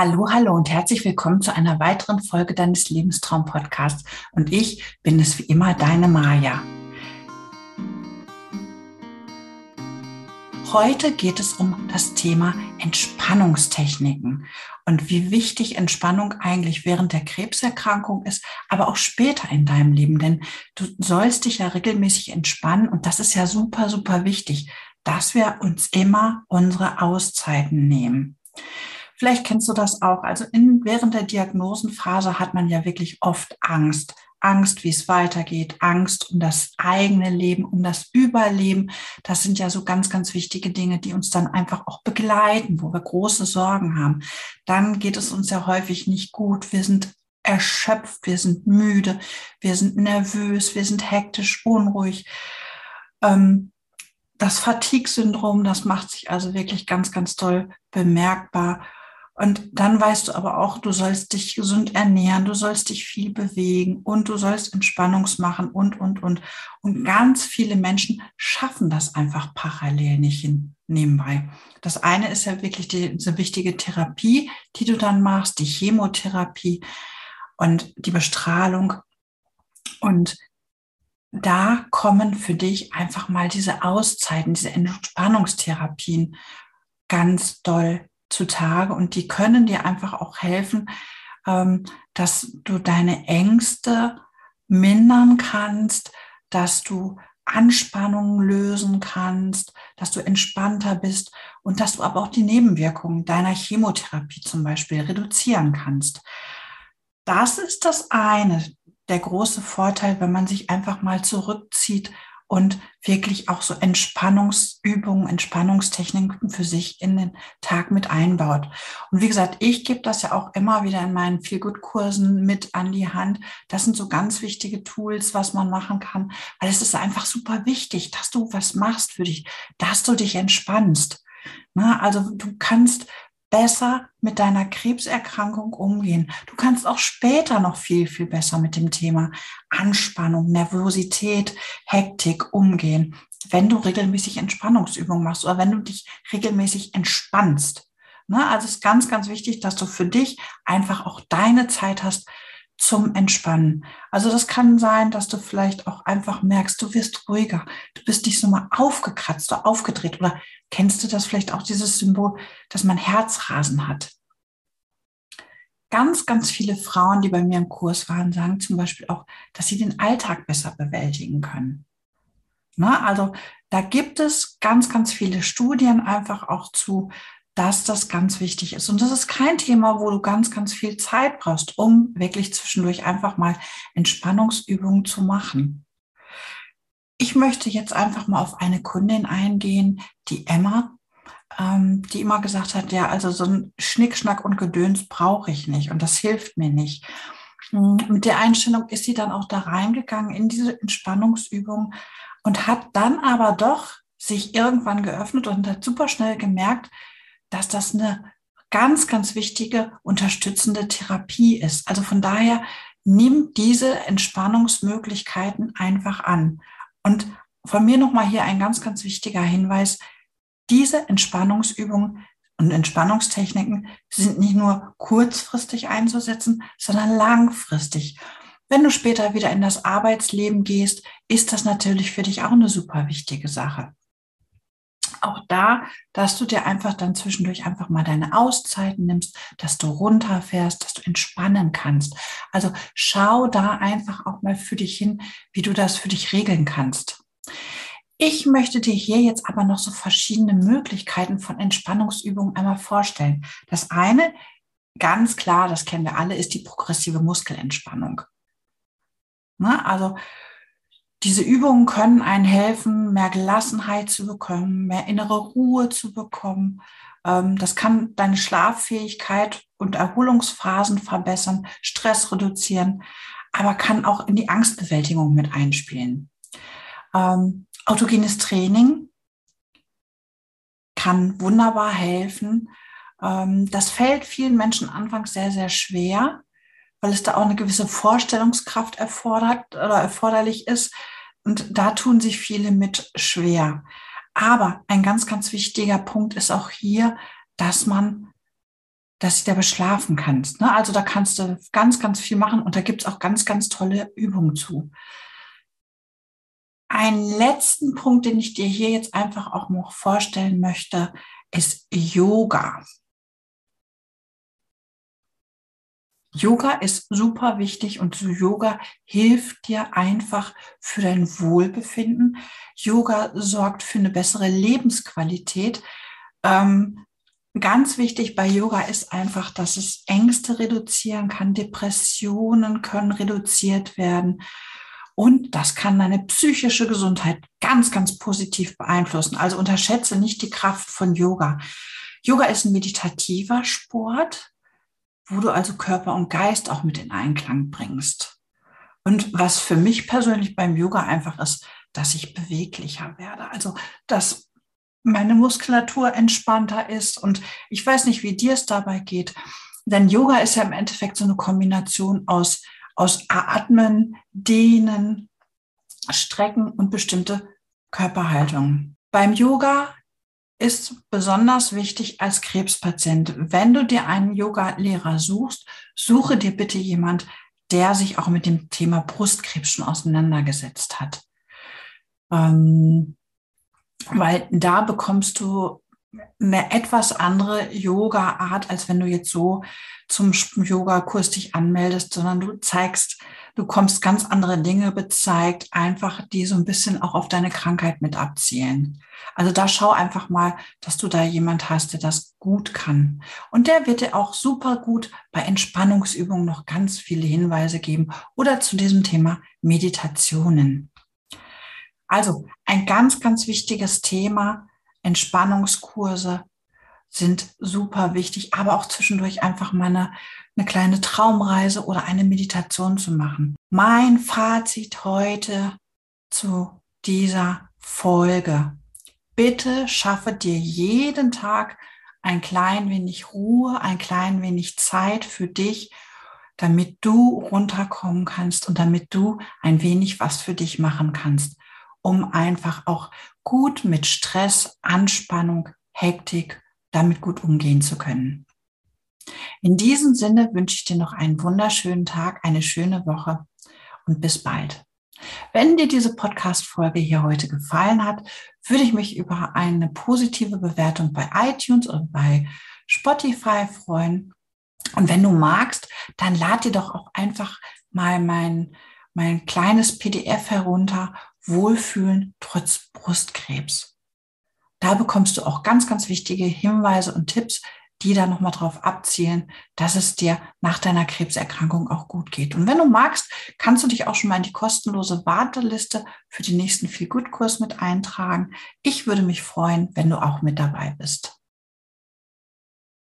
Hallo, hallo und herzlich willkommen zu einer weiteren Folge deines Lebenstraum-Podcasts. Und ich bin es wie immer, deine Maja. Heute geht es um das Thema Entspannungstechniken und wie wichtig Entspannung eigentlich während der Krebserkrankung ist, aber auch später in deinem Leben. Denn du sollst dich ja regelmäßig entspannen und das ist ja super, super wichtig, dass wir uns immer unsere Auszeiten nehmen. Vielleicht kennst du das auch. Also in, während der Diagnosenphase hat man ja wirklich oft Angst. Angst, wie es weitergeht, Angst um das eigene Leben, um das Überleben. Das sind ja so ganz, ganz wichtige Dinge, die uns dann einfach auch begleiten, wo wir große Sorgen haben. Dann geht es uns ja häufig nicht gut. Wir sind erschöpft, wir sind müde, wir sind nervös, wir sind hektisch, unruhig. Ähm, das Fatigue-Syndrom, das macht sich also wirklich ganz, ganz toll bemerkbar. Und dann weißt du aber auch, du sollst dich gesund ernähren, du sollst dich viel bewegen und du sollst Entspannungs machen und, und, und. Und ganz viele Menschen schaffen das einfach parallel nicht hin, nebenbei. Das eine ist ja wirklich die, diese wichtige Therapie, die du dann machst, die Chemotherapie und die Bestrahlung. Und da kommen für dich einfach mal diese Auszeiten, diese Entspannungstherapien ganz doll zutage und die können dir einfach auch helfen, ähm, dass du deine Ängste mindern kannst, dass du Anspannungen lösen kannst, dass du entspannter bist und dass du aber auch die Nebenwirkungen deiner Chemotherapie zum Beispiel reduzieren kannst. Das ist das eine, der große Vorteil, wenn man sich einfach mal zurückzieht und wirklich auch so Entspannungsübungen, Entspannungstechniken für sich in den Tag mit einbaut. Und wie gesagt, ich gebe das ja auch immer wieder in meinen Feel-Good-Kursen mit an die Hand. Das sind so ganz wichtige Tools, was man machen kann, weil es ist einfach super wichtig, dass du was machst für dich, dass du dich entspannst. Na, also du kannst besser mit deiner Krebserkrankung umgehen. Du kannst auch später noch viel, viel besser mit dem Thema Anspannung, Nervosität, Hektik umgehen, wenn du regelmäßig Entspannungsübungen machst oder wenn du dich regelmäßig entspannst. Ne? Also es ist ganz, ganz wichtig, dass du für dich einfach auch deine Zeit hast, zum Entspannen. Also das kann sein, dass du vielleicht auch einfach merkst, du wirst ruhiger, du bist nicht so mal aufgekratzt oder aufgedreht oder kennst du das vielleicht auch dieses Symbol, dass man Herzrasen hat? Ganz, ganz viele Frauen, die bei mir im Kurs waren, sagen zum Beispiel auch, dass sie den Alltag besser bewältigen können. Na, also da gibt es ganz, ganz viele Studien einfach auch zu, dass das ganz wichtig ist. Und das ist kein Thema, wo du ganz, ganz viel Zeit brauchst, um wirklich zwischendurch einfach mal Entspannungsübungen zu machen. Ich möchte jetzt einfach mal auf eine Kundin eingehen, die Emma, ähm, die immer gesagt hat, ja, also so ein Schnickschnack und Gedöns brauche ich nicht und das hilft mir nicht. Hm, mit der Einstellung ist sie dann auch da reingegangen in diese Entspannungsübung und hat dann aber doch sich irgendwann geöffnet und hat super schnell gemerkt, dass das eine ganz, ganz wichtige unterstützende Therapie ist. Also von daher nimm diese Entspannungsmöglichkeiten einfach an. Und von mir nochmal hier ein ganz, ganz wichtiger Hinweis. Diese Entspannungsübungen und Entspannungstechniken sind nicht nur kurzfristig einzusetzen, sondern langfristig. Wenn du später wieder in das Arbeitsleben gehst, ist das natürlich für dich auch eine super wichtige Sache auch da, dass du dir einfach dann zwischendurch einfach mal deine Auszeiten nimmst, dass du runterfährst, dass du entspannen kannst. Also schau da einfach auch mal für dich hin, wie du das für dich regeln kannst. Ich möchte dir hier jetzt aber noch so verschiedene Möglichkeiten von Entspannungsübungen einmal vorstellen. Das eine, ganz klar, das kennen wir alle, ist die progressive Muskelentspannung. Na, also diese Übungen können einen helfen, mehr Gelassenheit zu bekommen, mehr innere Ruhe zu bekommen. Ähm, das kann deine Schlaffähigkeit und Erholungsphasen verbessern, Stress reduzieren, aber kann auch in die Angstbewältigung mit einspielen. Ähm, autogenes Training kann wunderbar helfen. Ähm, das fällt vielen Menschen anfangs sehr, sehr schwer, weil es da auch eine gewisse Vorstellungskraft erfordert oder erforderlich ist. Und da tun sich viele mit schwer. Aber ein ganz, ganz wichtiger Punkt ist auch hier, dass man dass du dabei schlafen kannst. Ne? Also da kannst du ganz, ganz viel machen und da gibt es auch ganz, ganz tolle Übungen zu. Einen letzten Punkt, den ich dir hier jetzt einfach auch noch vorstellen möchte, ist Yoga. Yoga ist super wichtig und Yoga hilft dir einfach für dein Wohlbefinden. Yoga sorgt für eine bessere Lebensqualität. Ähm, ganz wichtig bei Yoga ist einfach, dass es Ängste reduzieren kann, Depressionen können reduziert werden. Und das kann deine psychische Gesundheit ganz, ganz positiv beeinflussen. Also unterschätze nicht die Kraft von Yoga. Yoga ist ein meditativer Sport, wo du also Körper und Geist auch mit in Einklang bringst. Und was für mich persönlich beim Yoga einfach ist, dass ich beweglicher werde. Also, dass meine Muskulatur entspannter ist. Und ich weiß nicht, wie dir es dabei geht. Denn Yoga ist ja im Endeffekt so eine Kombination aus aus Atmen, Dehnen, Strecken und bestimmte Körperhaltungen. Beim Yoga ist besonders wichtig als Krebspatient, wenn du dir einen Yoga-Lehrer suchst, suche dir bitte jemand, der sich auch mit dem Thema Brustkrebs schon auseinandergesetzt hat. Ähm, weil da bekommst du eine etwas andere Yoga-Art, als wenn du jetzt so zum Yoga-Kurs dich anmeldest, sondern du zeigst, du kommst ganz andere Dinge bezeigt, einfach die so ein bisschen auch auf deine Krankheit mit abzielen. Also da schau einfach mal, dass du da jemand hast, der das gut kann. Und der wird dir auch super gut bei Entspannungsübungen noch ganz viele Hinweise geben oder zu diesem Thema Meditationen. Also ein ganz, ganz wichtiges Thema, Entspannungskurse sind super wichtig, aber auch zwischendurch einfach mal eine, eine kleine Traumreise oder eine Meditation zu machen. Mein Fazit heute zu dieser Folge. Bitte schaffe dir jeden Tag ein klein wenig Ruhe, ein klein wenig Zeit für dich, damit du runterkommen kannst und damit du ein wenig was für dich machen kannst, um einfach auch gut mit Stress, Anspannung, Hektik damit gut umgehen zu können. In diesem Sinne wünsche ich dir noch einen wunderschönen Tag, eine schöne Woche und bis bald. Wenn dir diese Podcast-Folge hier heute gefallen hat, würde ich mich über eine positive Bewertung bei iTunes oder bei Spotify freuen. Und wenn du magst, dann lad dir doch auch einfach mal mein, mein kleines PDF herunter, Wohlfühlen trotz Brustkrebs. Da bekommst du auch ganz, ganz wichtige Hinweise und Tipps, die da nochmal drauf abzielen, dass es dir nach deiner Krebserkrankung auch gut geht. Und wenn du magst, kannst du dich auch schon mal in die kostenlose Warteliste für den nächsten Feel Good Kurs mit eintragen. Ich würde mich freuen, wenn du auch mit dabei bist.